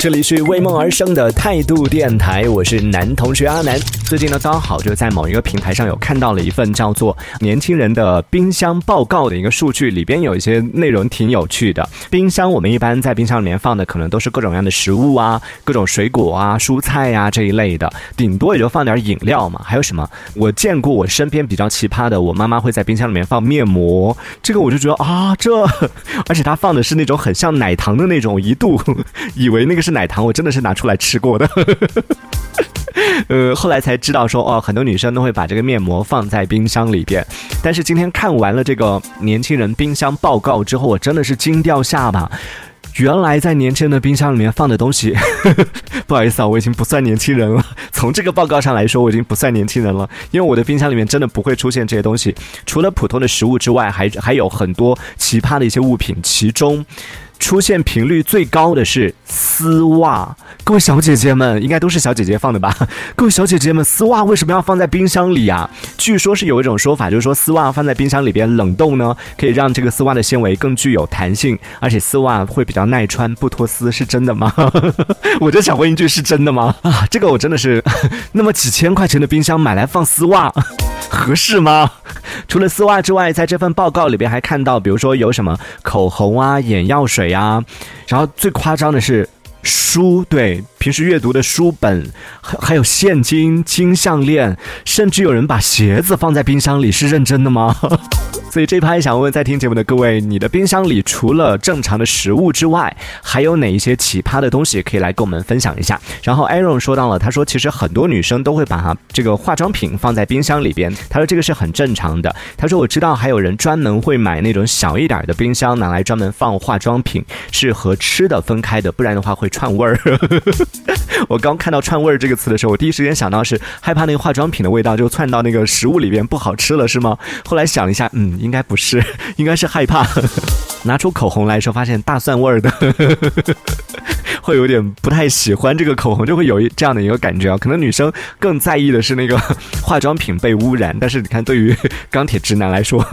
这里是为梦而生的态度电台，我是男同学阿南。最近呢，刚好就在某一个平台上有看到了一份叫做《年轻人的冰箱报告》的一个数据，里边有一些内容挺有趣的。冰箱我们一般在冰箱里面放的可能都是各种各样的食物啊，各种水果啊、蔬菜呀这一类的，顶多也就放点饮料嘛。还有什么？我见过我身边比较奇葩的，我妈妈会在冰箱里面放面膜，这个我就觉得啊，这而且她放的是那种很像奶糖的那种，一度以为那个是。奶糖我真的是拿出来吃过的，呃，后来才知道说哦，很多女生都会把这个面膜放在冰箱里边。但是今天看完了这个年轻人冰箱报告之后，我真的是惊掉下巴。原来在年轻人的冰箱里面放的东西，不好意思啊，我已经不算年轻人了。从这个报告上来说，我已经不算年轻人了，因为我的冰箱里面真的不会出现这些东西。除了普通的食物之外，还还有很多奇葩的一些物品，其中。出现频率最高的是丝袜，各位小姐姐们应该都是小姐姐放的吧？各位小姐姐们，丝袜为什么要放在冰箱里啊？据说是有一种说法，就是说丝袜放在冰箱里边冷冻呢，可以让这个丝袜的纤维更具有弹性，而且丝袜会比较耐穿，不脱丝，是真的吗？我就想问一句，是真的吗？啊，这个我真的是，那么几千块钱的冰箱买来放丝袜，合适吗？除了丝袜之外，在这份报告里边还看到，比如说有什么口红啊、眼药水啊，然后最夸张的是书，对，平时阅读的书本，还还有现金、金项链，甚至有人把鞋子放在冰箱里，是认真的吗？所以这一拍想问在听节目的各位，你的冰箱里除了正常的食物之外，还有哪一些奇葩的东西可以来跟我们分享一下？然后 Aaron 说到了，他说其实很多女生都会把这个化妆品放在冰箱里边，他说这个是很正常的。他说我知道还有人专门会买那种小一点的冰箱，拿来专门放化妆品，是和吃的分开的，不然的话会串味儿。我刚看到串味儿这个词的时候，我第一时间想到是害怕那个化妆品的味道就窜到那个食物里边不好吃了，是吗？后来想了一下，嗯。应该不是，应该是害怕。拿出口红来时候，发现大蒜味儿的。会有点不太喜欢这个口红，就会有一这样的一个感觉啊。可能女生更在意的是那个 化妆品被污染，但是你看，对于钢铁直男来说，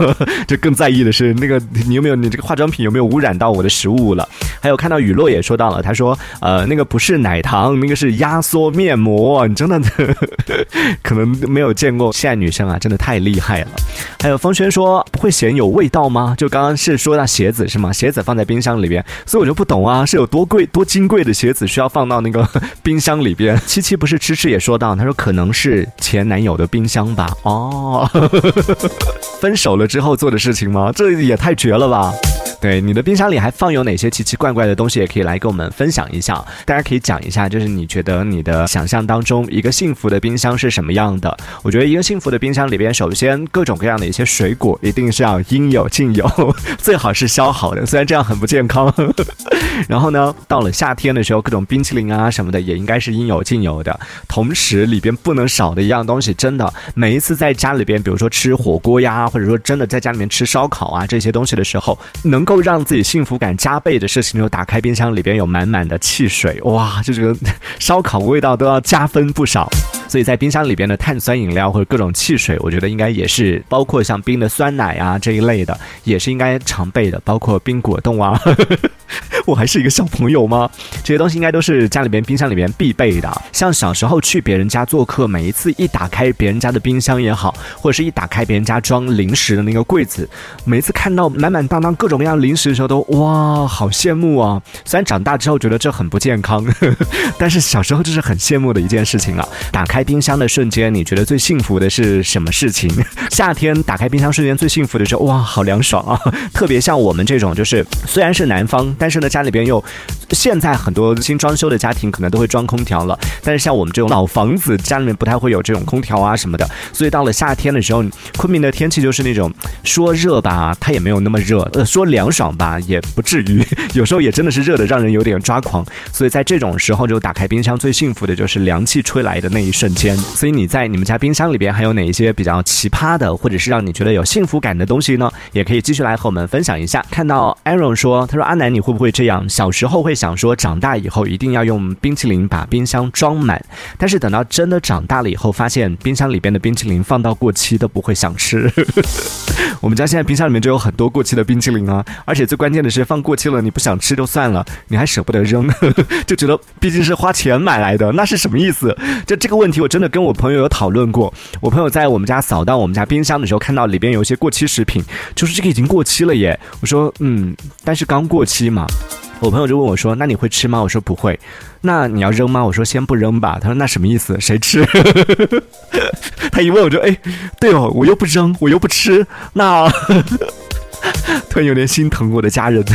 就更在意的是那个 你有没有你这个化妆品有没有污染到我的食物了。还有看到雨落也说到了，他说呃那个不是奶糖，那个是压缩面膜。你真的可能没有见过，现在女生啊真的太厉害了。还有风轩说不会嫌有味道吗？就刚刚是说到鞋子是吗？鞋子放在冰箱里边，所以我就不懂啊，是有多贵多金贵？贵的鞋子需要放到那个 冰箱里边。七七不是吃吃也说到，他说可能是前男友的冰箱吧。哦，分手了之后做的事情吗？这也太绝了吧！对，你的冰箱里还放有哪些奇奇怪怪的东西？也可以来跟我们分享一下。大家可以讲一下，就是你觉得你的想象当中一个幸福的冰箱是什么样的？我觉得一个幸福的冰箱里边，首先各种各样的一些水果一定是要应有尽有，最好是削好的，虽然这样很不健康。然后呢，到了夏天的时候，各种冰淇淋啊什么的也应该是应有尽有的。同时，里边不能少的一样东西，真的每一次在家里边，比如说吃火锅呀，或者说真的在家里面吃烧烤啊这些东西的时候，能。够让自己幸福感加倍的事情，就打开冰箱里边有满满的汽水，哇，就这个烧烤味道都要加分不少。所以在冰箱里边的碳酸饮料或者各种汽水，我觉得应该也是包括像冰的酸奶啊这一类的，也是应该常备的，包括冰果冻啊。我还是一个小朋友吗？这些东西应该都是家里边冰箱里边必备的。像小时候去别人家做客，每一次一打开别人家的冰箱也好，或者是一打开别人家装零食的那个柜子，每次看到满满当当各种各样零食的时候，都哇，好羡慕啊！虽然长大之后觉得这很不健康，但是小时候就是很羡慕的一件事情啊。打开冰箱的瞬间，你觉得最幸福的是什么事情？夏天打开冰箱瞬间最幸福的是哇，好凉爽啊！特别像我们这种，就是虽然是南方，但但是呢。家里边又，现在很多新装修的家庭可能都会装空调了，但是像我们这种老房子，家里面不太会有这种空调啊什么的，所以到了夏天的时候，昆明的天气就是那种说热吧，它也没有那么热；呃，说凉爽吧，也不至于，有时候也真的是热的让人有点抓狂。所以在这种时候，就打开冰箱最幸福的就是凉气吹来的那一瞬间。所以你在你们家冰箱里边还有哪一些比较奇葩的，或者是让你觉得有幸福感的东西呢？也可以继续来和我们分享一下。看到 Aaron 说，他说阿南你。会不会这样？小时候会想说，长大以后一定要用冰淇淋把冰箱装满，但是等到真的长大了以后，发现冰箱里边的冰淇淋放到过期都不会想吃。我们家现在冰箱里面就有很多过期的冰淇淋啊，而且最关键的是放过期了你不想吃就算了，你还舍不得扔，就觉得毕竟是花钱买来的，那是什么意思？就这个问题我真的跟我朋友有讨论过。我朋友在我们家扫荡我们家冰箱的时候，看到里边有一些过期食品，就是这个已经过期了耶。我说嗯，但是刚过期嘛。我朋友就问我说：“那你会吃吗？”我说：“不会。”那你要扔吗？我说：“先不扔吧。”他说：“那什么意思？谁吃？” 他一问我就哎，对哦，我又不扔，我又不吃，那 突然有点心疼我的家人。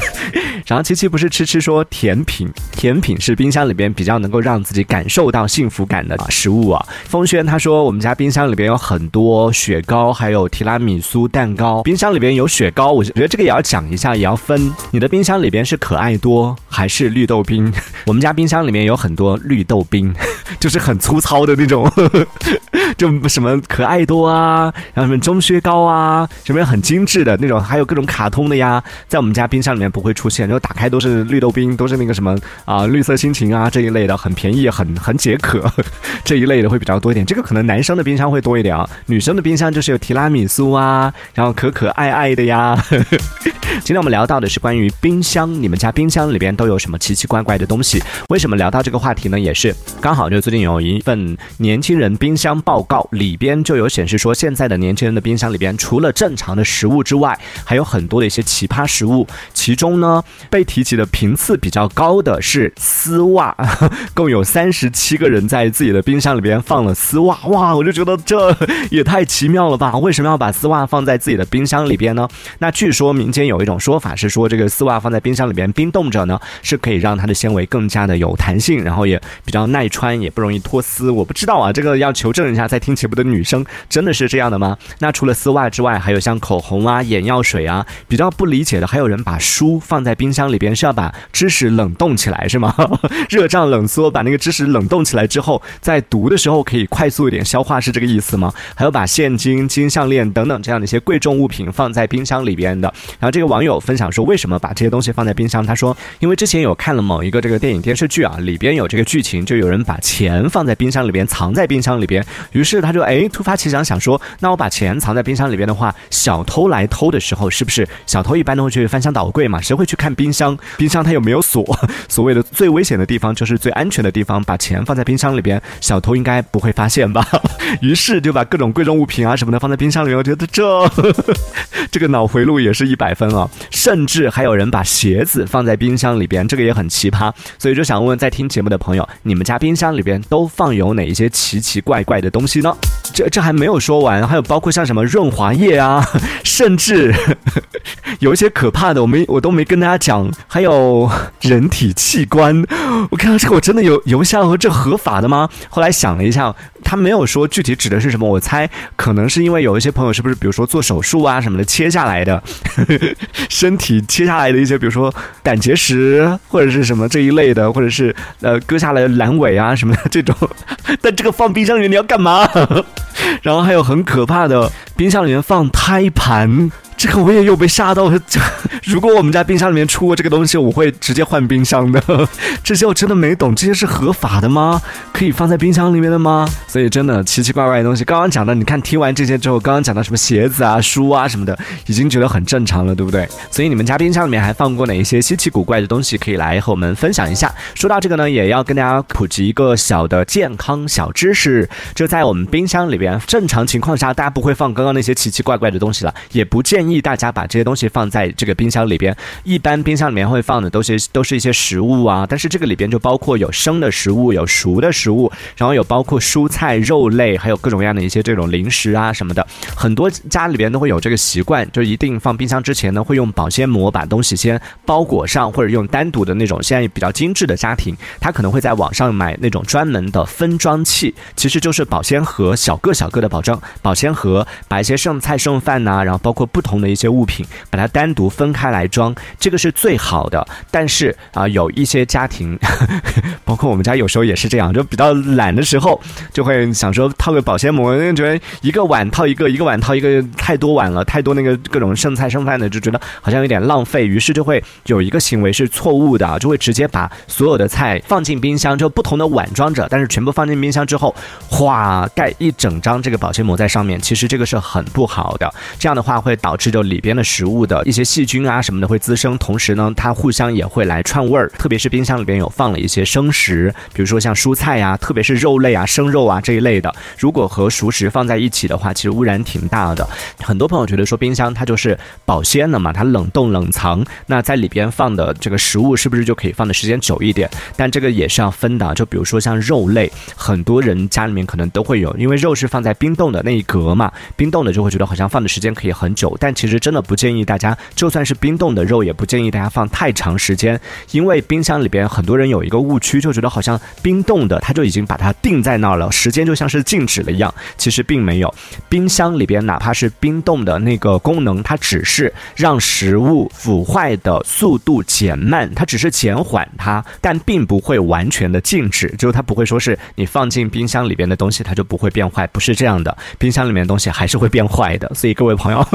然后七七不是吃吃说甜品，甜品是冰箱里边比较能够让自己感受到幸福感的食物啊。风轩他说我们家冰箱里边有很多雪糕，还有提拉米苏蛋糕。冰箱里边有雪糕，我觉得这个也要讲一下，也要分。你的冰箱里边是可爱多还是绿豆冰？我们家冰箱里面有很多绿豆冰，就是很粗糙的那种，就什么可爱多啊，然后什么中薛高啊，什么很精致的那种，还有各种卡通的呀，在我们家冰箱里面不会出现。然后打开都是绿豆冰，都是那个什么啊，绿色心情啊这一类的，很便宜，很很解渴 这一类的会比较多一点。这个可能男生的冰箱会多一点啊，女生的冰箱就是有提拉米苏啊，然后可可爱爱的呀。呵 呵今天我们聊到的是关于冰箱，你们家冰箱里边都有什么奇奇怪怪的东西？为什么聊到这个话题呢？也是刚好就最近有一份年轻人冰箱报告，里边就有显示说，现在的年轻人的冰箱里边，除了正常的食物之外，还有很多的一些奇葩食物，其中呢。被提起的频次比较高的是丝袜，共有三十七个人在自己的冰箱里边放了丝袜。哇，我就觉得这也太奇妙了吧！为什么要把丝袜放在自己的冰箱里边呢？那据说民间有一种说法是说，这个丝袜放在冰箱里边冰冻着呢，是可以让它的纤维更加的有弹性，然后也比较耐穿，也不容易脱丝。我不知道啊，这个要求证一下。在听节目的女生真的是这样的吗？那除了丝袜之外，还有像口红啊、眼药水啊，比较不理解的还有人把书放在冰。箱里边是要把知识冷冻起来是吗？热胀冷缩，把那个知识冷冻起来之后，在读的时候可以快速一点消化，是这个意思吗？还有把现金、金项链等等这样的一些贵重物品放在冰箱里边的。然后这个网友分享说，为什么把这些东西放在冰箱？他说，因为之前有看了某一个这个电影电视剧啊，里边有这个剧情，就有人把钱放在冰箱里边，藏在冰箱里边。于是他就哎突发奇想，想说，那我把钱藏在冰箱里边的话，小偷来偷的时候，是不是小偷一般都会去翻箱倒柜嘛？谁会去看冰？箱，冰箱它有没有锁？所谓的最危险的地方就是最安全的地方，把钱放在冰箱里边，小偷应该不会发现吧？于是就把各种贵重物品啊什么的放在冰箱里面。我觉得这 这个脑回路也是一百分啊！甚至还有人把鞋子放在冰箱里边，这个也很奇葩。所以就想问问在听节目的朋友，你们家冰箱里边都放有哪一些奇奇怪怪的东西呢？这这还没有说完，还有包括像什么润滑液啊，甚至 有一些可怕的，我没我都没跟大家讲。还有人体器官，我看到这个我真的有有想说这合法的吗？后来想了一下，他没有说具体指的是什么，我猜可能是因为有一些朋友是不是比如说做手术啊什么的切下来的 身体切下来的一些，比如说胆结石或者是什么这一类的，或者是呃割下来的阑尾啊什么的这种，但这个放冰箱里面你要干嘛？然后还有很可怕的冰箱里面放胎盘。这个我也有被吓到，这如果我们家冰箱里面出过这个东西，我会直接换冰箱的。这些我真的没懂，这些是合法的吗？可以放在冰箱里面的吗？所以真的奇奇怪怪的东西。刚刚讲的，你看听完这些之后，刚刚讲到什么鞋子啊、书啊什么的，已经觉得很正常了，对不对？所以你们家冰箱里面还放过哪一些稀奇古怪的东西？可以来和我们分享一下。说到这个呢，也要跟大家普及一个小的健康小知识：就在我们冰箱里边，正常情况下大家不会放刚刚那些奇奇怪怪的东西了，也不建。建议大家把这些东西放在这个冰箱里边。一般冰箱里面会放的都是都是一些食物啊，但是这个里边就包括有生的食物，有熟的食物，然后有包括蔬菜、肉类，还有各种各样的一些这种零食啊什么的。很多家里边都会有这个习惯，就一定放冰箱之前呢，会用保鲜膜把东西先包裹上，或者用单独的那种现在比较精致的家庭，他可能会在网上买那种专门的分装器，其实就是保鲜盒，小个小个的保证保鲜盒，把一些剩菜剩饭呐，然后包括不同。同的一些物品，把它单独分开来装，这个是最好的。但是啊，有一些家庭，包括我们家有时候也是这样，就比较懒的时候，就会想说套个保鲜膜，觉得一个碗套一个，一个碗套一个，太多碗了，太多那个各种剩菜剩饭的，就觉得好像有点浪费，于是就会有一个行为是错误的，就会直接把所有的菜放进冰箱，就不同的碗装着，但是全部放进冰箱之后，哗盖一整张这个保鲜膜在上面，其实这个是很不好的，这样的话会导致就里边的食物的一些细菌啊什么的会滋生，同时呢，它互相也会来串味儿，特别是冰箱里边有放了一些生食，比如说像蔬菜呀，特别是肉类啊、生肉啊这一类的，如果和熟食放在一起的话，其实污染挺大的。很多朋友觉得说冰箱它就是保鲜的嘛，它冷冻冷藏，那在里边放的这个食物是不是就可以放的时间久一点？但这个也是要分的，就比如说像肉类，很多人家里面可能都会有，因为肉是放在冰冻的那一格嘛，冰冻的就会觉得好像放的时间可以很久，但其实真的不建议大家，就算是冰冻的肉，也不建议大家放太长时间，因为冰箱里边很多人有一个误区，就觉得好像冰冻的它就已经把它定在那儿了，时间就像是静止了一样，其实并没有。冰箱里边哪怕是冰冻的那个功能，它只是让食物腐坏的速度减慢，它只是减缓它，但并不会完全的静止，就是它不会说是你放进冰箱里边的东西它就不会变坏，不是这样的，冰箱里面的东西还是会变坏的。所以各位朋友，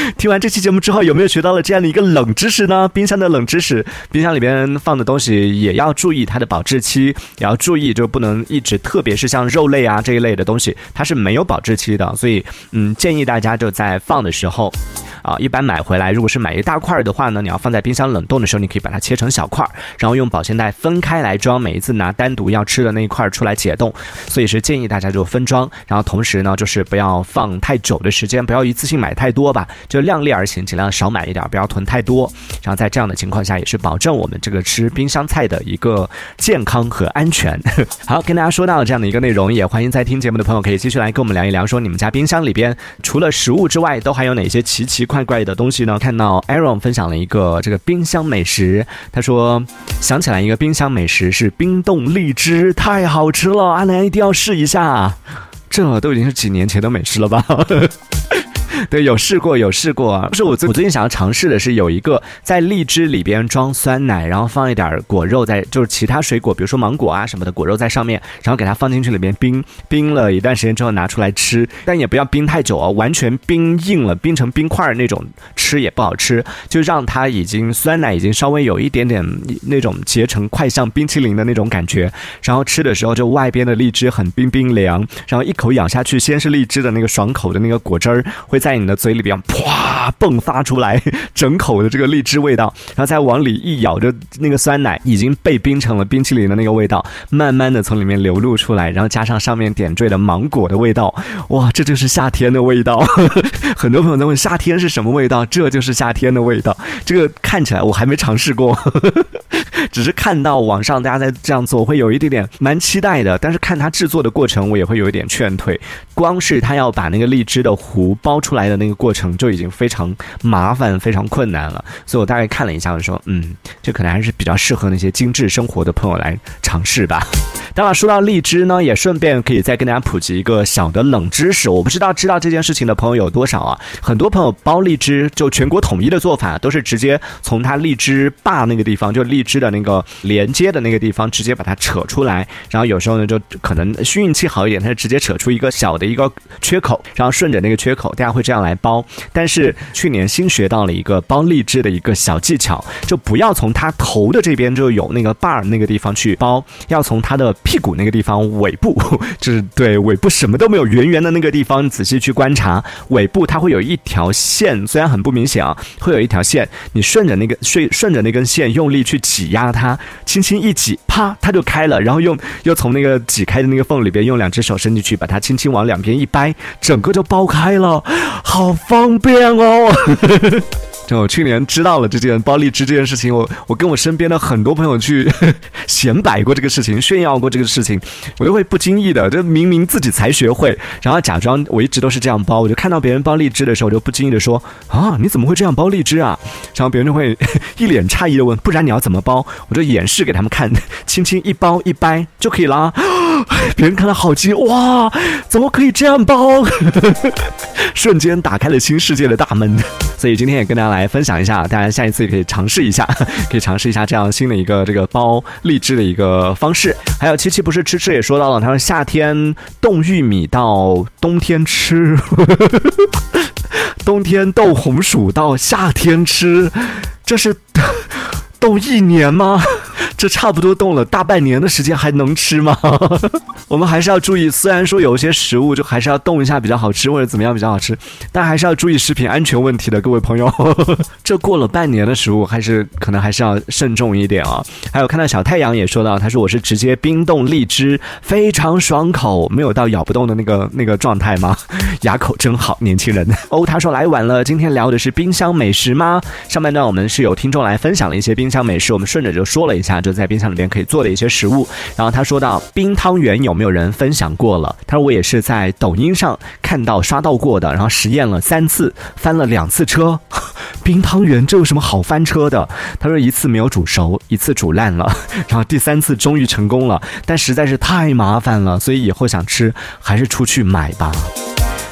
听完这期节目之后，有没有学到了这样的一个冷知识呢？冰箱的冷知识，冰箱里边放的东西也要注意它的保质期，也要注意就不能一直，特别是像肉类啊这一类的东西，它是没有保质期的，所以嗯，建议大家就在放的时候。啊，一般买回来，如果是买一大块的话呢，你要放在冰箱冷冻的时候，你可以把它切成小块，然后用保鲜袋分开来装。每一次拿单独要吃的那一块出来解冻，所以是建议大家就分装。然后同时呢，就是不要放太久的时间，不要一次性买太多吧，就量力而行，尽量少买一点，不要囤太多。然后在这样的情况下，也是保证我们这个吃冰箱菜的一个健康和安全。好，跟大家说到了这样的一个内容，也欢迎在听节目的朋友可以继续来跟我们聊一聊，说你们家冰箱里边除了食物之外，都还有哪些奇奇。怪怪的东西呢？看到 Aaron 分享了一个这个冰箱美食，他说想起来一个冰箱美食是冰冻荔枝，太好吃了，阿南一定要试一下。这都已经是几年前的美食了吧？对，有试过，有试过啊。不是我最我最近想要尝试的是有一个在荔枝里边装酸奶，然后放一点果肉在，就是其他水果，比如说芒果啊什么的果肉在上面，然后给它放进去里面冰冰了一段时间之后拿出来吃，但也不要冰太久哦，完全冰硬了，冰成冰块那种吃也不好吃，就让它已经酸奶已经稍微有一点点那种结成块像冰淇淋的那种感觉，然后吃的时候就外边的荔枝很冰冰凉，然后一口咬下去，先是荔枝的那个爽口的那个果汁儿会在。在你的嘴里边，啪迸发出来 整口的这个荔枝味道，然后再往里一咬，就那个酸奶已经被冰成了冰淇淋的那个味道，慢慢的从里面流露出来，然后加上上面点缀的芒果的味道，哇，这就是夏天的味道。很多朋友在问夏天是什么味道，这就是夏天的味道。这个看起来我还没尝试过，只是看到网上大家在这样做，会有一点点蛮期待的。但是看它制作的过程，我也会有一点劝退。光是他要把那个荔枝的核包出来。的那个过程就已经非常麻烦、非常困难了，所以我大概看了一下，我说，嗯，这可能还是比较适合那些精致生活的朋友来尝试吧。当然，说到荔枝呢，也顺便可以再跟大家普及一个小的冷知识。我不知道知道这件事情的朋友有多少啊？很多朋友剥荔枝，就全国统一的做法都是直接从它荔枝坝那个地方，就荔枝的那个连接的那个地方，直接把它扯出来。然后有时候呢，就可能运气好一点，它就直接扯出一个小的一个缺口，然后顺着那个缺口，大家会这样来包。但是去年新学到了一个包荔枝的一个小技巧，就不要从它头的这边就有那个把儿那个地方去包，要从它的。屁股那个地方，尾部 就是对尾部什么都没有，圆圆的那个地方，仔细去观察尾部，它会有一条线，虽然很不明显啊，会有一条线，你顺着那个顺顺着那根线用力去挤压它，轻轻一挤，啪，它就开了，然后用又从那个挤开的那个缝里边用两只手伸进去，把它轻轻往两边一掰，整个就剥开了，好方便哦。我去年知道了这件包荔枝这件事情，我我跟我身边的很多朋友去 显摆过这个事情，炫耀过这个事情，我就会不经意的，就明明自己才学会，然后假装我一直都是这样包，我就看到别人包荔枝的时候，我就不经意的说啊，你怎么会这样包荔枝啊？然后别人就会 一脸诧异的问，不然你要怎么包？我就演示给他们看，轻轻一包一掰就可以啦。别人看到好奇哇，怎么可以这样包？瞬间打开了新世界的大门。所以今天也跟大家来分享一下，大家下一次也可以尝试一下，可以尝试一下这样新的一个这个包荔枝的一个方式。还有七七不是吃吃也说到了，他说夏天冻玉米到冬天吃，冬天冻红薯到夏天吃，这是冻一年吗？这差不多冻了大半年的时间，还能吃吗？我们还是要注意，虽然说有些食物就还是要冻一下比较好吃，或者怎么样比较好吃，但还是要注意食品安全问题的，各位朋友。这过了半年的食物，还是可能还是要慎重一点啊。还有看到小太阳也说到，他说我是直接冰冻荔枝，非常爽口，没有到咬不动的那个那个状态吗？牙口真好，年轻人。哦，他说来晚了，今天聊的是冰箱美食吗？上半段我们是有听众来分享了一些冰箱美食，我们顺着就说了一下，就在冰箱里面可以做的一些食物。然后他说到冰汤圆有没有人分享过了？他说我也是在抖音上看到刷到过的，然后实验了三次，翻了两次车。冰汤圆这有什么好翻车的？他说一次没有煮熟，一次煮烂了，然后第三次终于成功了，但实在是太麻烦了，所以以后想吃还是出去买吧。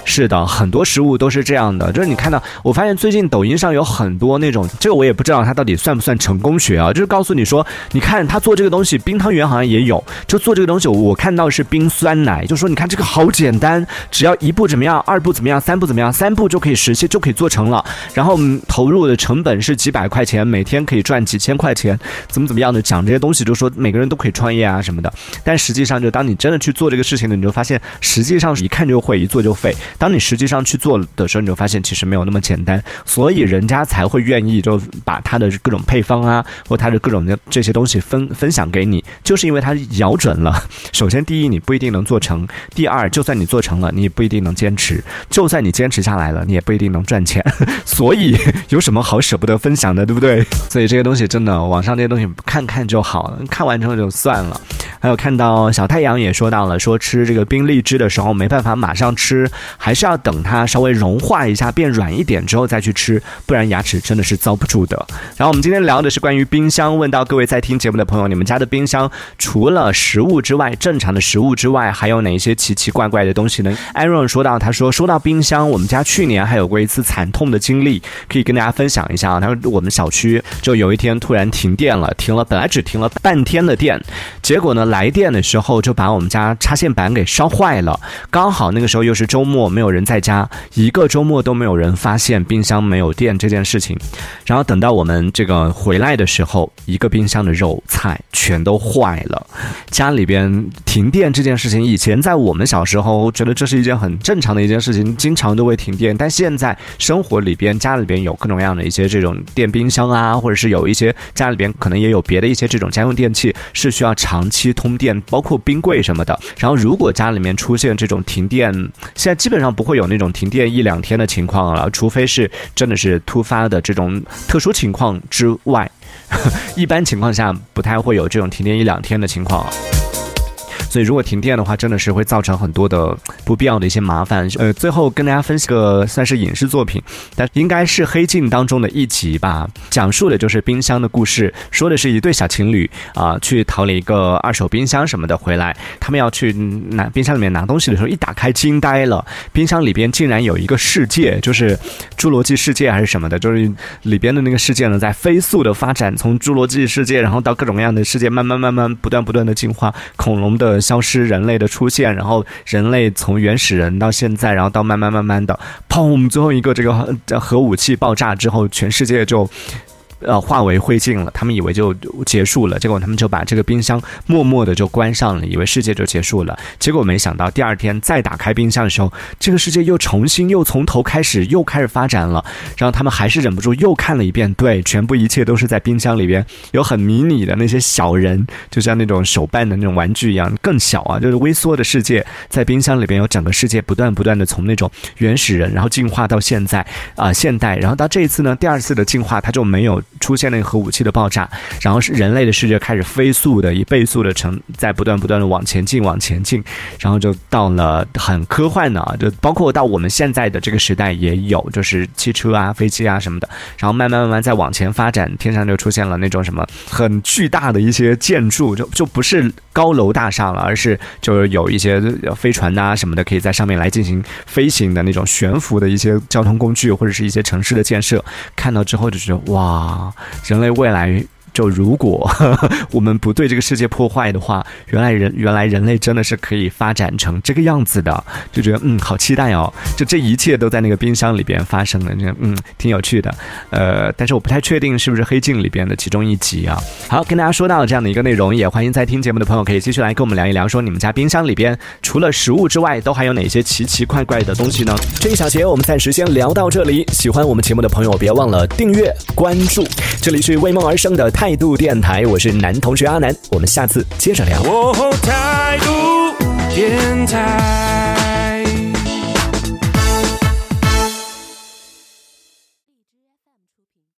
是的，很多食物都是这样的，就是你看到，我发现最近抖音上有很多那种，这个我也不知道它到底算不算成功学啊，就是告诉你说，你看他做这个东西，冰汤圆好像也有，就做这个东西，我看到是冰酸奶，就说你看这个好简单，只要一步怎么样，二步怎么样，三步怎么样，三步就可以实现，就可以做成了，然后投入的成本是几百块钱，每天可以赚几千块钱，怎么怎么样的讲这些东西，就说每个人都可以创业啊什么的，但实际上就当你真的去做这个事情呢，你就发现实际上是一看就会，一做就废。当你实际上去做的时候，你就发现其实没有那么简单，所以人家才会愿意就把他的各种配方啊，或他的各种的这些东西分分享给你，就是因为他咬准了。首先，第一，你不一定能做成；第二，就算你做成了，你也不一定能坚持；就算你坚持下来了，你也不一定能赚钱。所以，有什么好舍不得分享的，对不对？所以这些东西真的，网上这些东西看看就好了，看完之后就算了。还有看到小太阳也说到了，说吃这个冰荔枝的时候没办法马上吃，还是要等它稍微融化一下变软一点之后再去吃，不然牙齿真的是遭不住的。然后我们今天聊的是关于冰箱，问到各位在听节目的朋友，你们家的冰箱除了食物之外，正常的食物之外，还有哪一些奇奇怪怪的东西呢？Aaron 说到，他说说到冰箱，我们家去年还有过一次惨痛的经历，可以跟大家分享一下啊。他说我们小区就有一天突然停电了，停了本来只停了半天的电，结果呢？来电的时候就把我们家插线板给烧坏了，刚好那个时候又是周末，没有人在家，一个周末都没有人发现冰箱没有电这件事情。然后等到我们这个回来的时候，一个冰箱的肉菜全都坏了。家里边停电这件事情，以前在我们小时候觉得这是一件很正常的一件事情，经常都会停电。但现在生活里边家里边有各种各样的一些这种电冰箱啊，或者是有一些家里边可能也有别的一些这种家用电器是需要长期。通电包括冰柜什么的，然后如果家里面出现这种停电，现在基本本上不会有那种停电一两天的情况了，除非是真的是突发的这种特殊情况之外，一般情况下不太会有这种停电一两天的情况。所以，如果停电的话，真的是会造成很多的不必要的一些麻烦。呃，最后跟大家分析个算是影视作品，但应该是《黑镜》当中的一集吧，讲述的就是冰箱的故事，说的是一对小情侣啊，去淘了一个二手冰箱什么的回来，他们要去拿冰箱里面拿东西的时候，一打开惊呆了，冰箱里边竟然有一个世界，就是侏罗纪世界还是什么的，就是里边的那个世界呢，在飞速的发展，从侏罗纪世界，然后到各种各样的世界，慢慢慢慢不断不断的进化，恐龙的。消失，人类的出现，然后人类从原始人到现在，然后到慢慢慢慢的，砰！最后一个这个核武器爆炸之后，全世界就。呃，化为灰烬了。他们以为就结束了，结果他们就把这个冰箱默默的就关上了，以为世界就结束了。结果没想到第二天再打开冰箱的时候，这个世界又重新又从头开始又开始发展了。然后他们还是忍不住又看了一遍，对，全部一切都是在冰箱里边，有很迷你的那些小人，就像那种手办的那种玩具一样，更小啊，就是微缩的世界，在冰箱里边有整个世界不断不断的从那种原始人，然后进化到现在啊现代，然后到这一次呢，第二次的进化，它就没有。出现那个核武器的爆炸，然后是人类的世界开始飞速的以倍速的成在不断不断的往前进往前进，然后就到了很科幻的，就包括到我们现在的这个时代也有，就是汽车啊、飞机啊什么的，然后慢慢慢慢再往前发展，天上就出现了那种什么很巨大的一些建筑，就就不是高楼大厦了，而是就是有一些飞船呐什么的，可以在上面来进行飞行的那种悬浮的一些交通工具或者是一些城市的建设，看到之后就觉得哇，人类未来。就如果 我们不对这个世界破坏的话，原来人原来人类真的是可以发展成这个样子的，就觉得嗯好期待哦！就这一切都在那个冰箱里边发生的，就嗯挺有趣的。呃，但是我不太确定是不是《黑镜》里边的其中一集啊。好，跟大家说到这样的一个内容，也欢迎在听节目的朋友可以继续来跟我们聊一聊，说你们家冰箱里边除了食物之外，都还有哪些奇奇怪怪的东西呢？这一小节我们暂时先聊到这里。喜欢我们节目的朋友，别忘了订阅关注。这里是为梦而生的太。态度电台，我是男同学阿南，我们下次接着聊。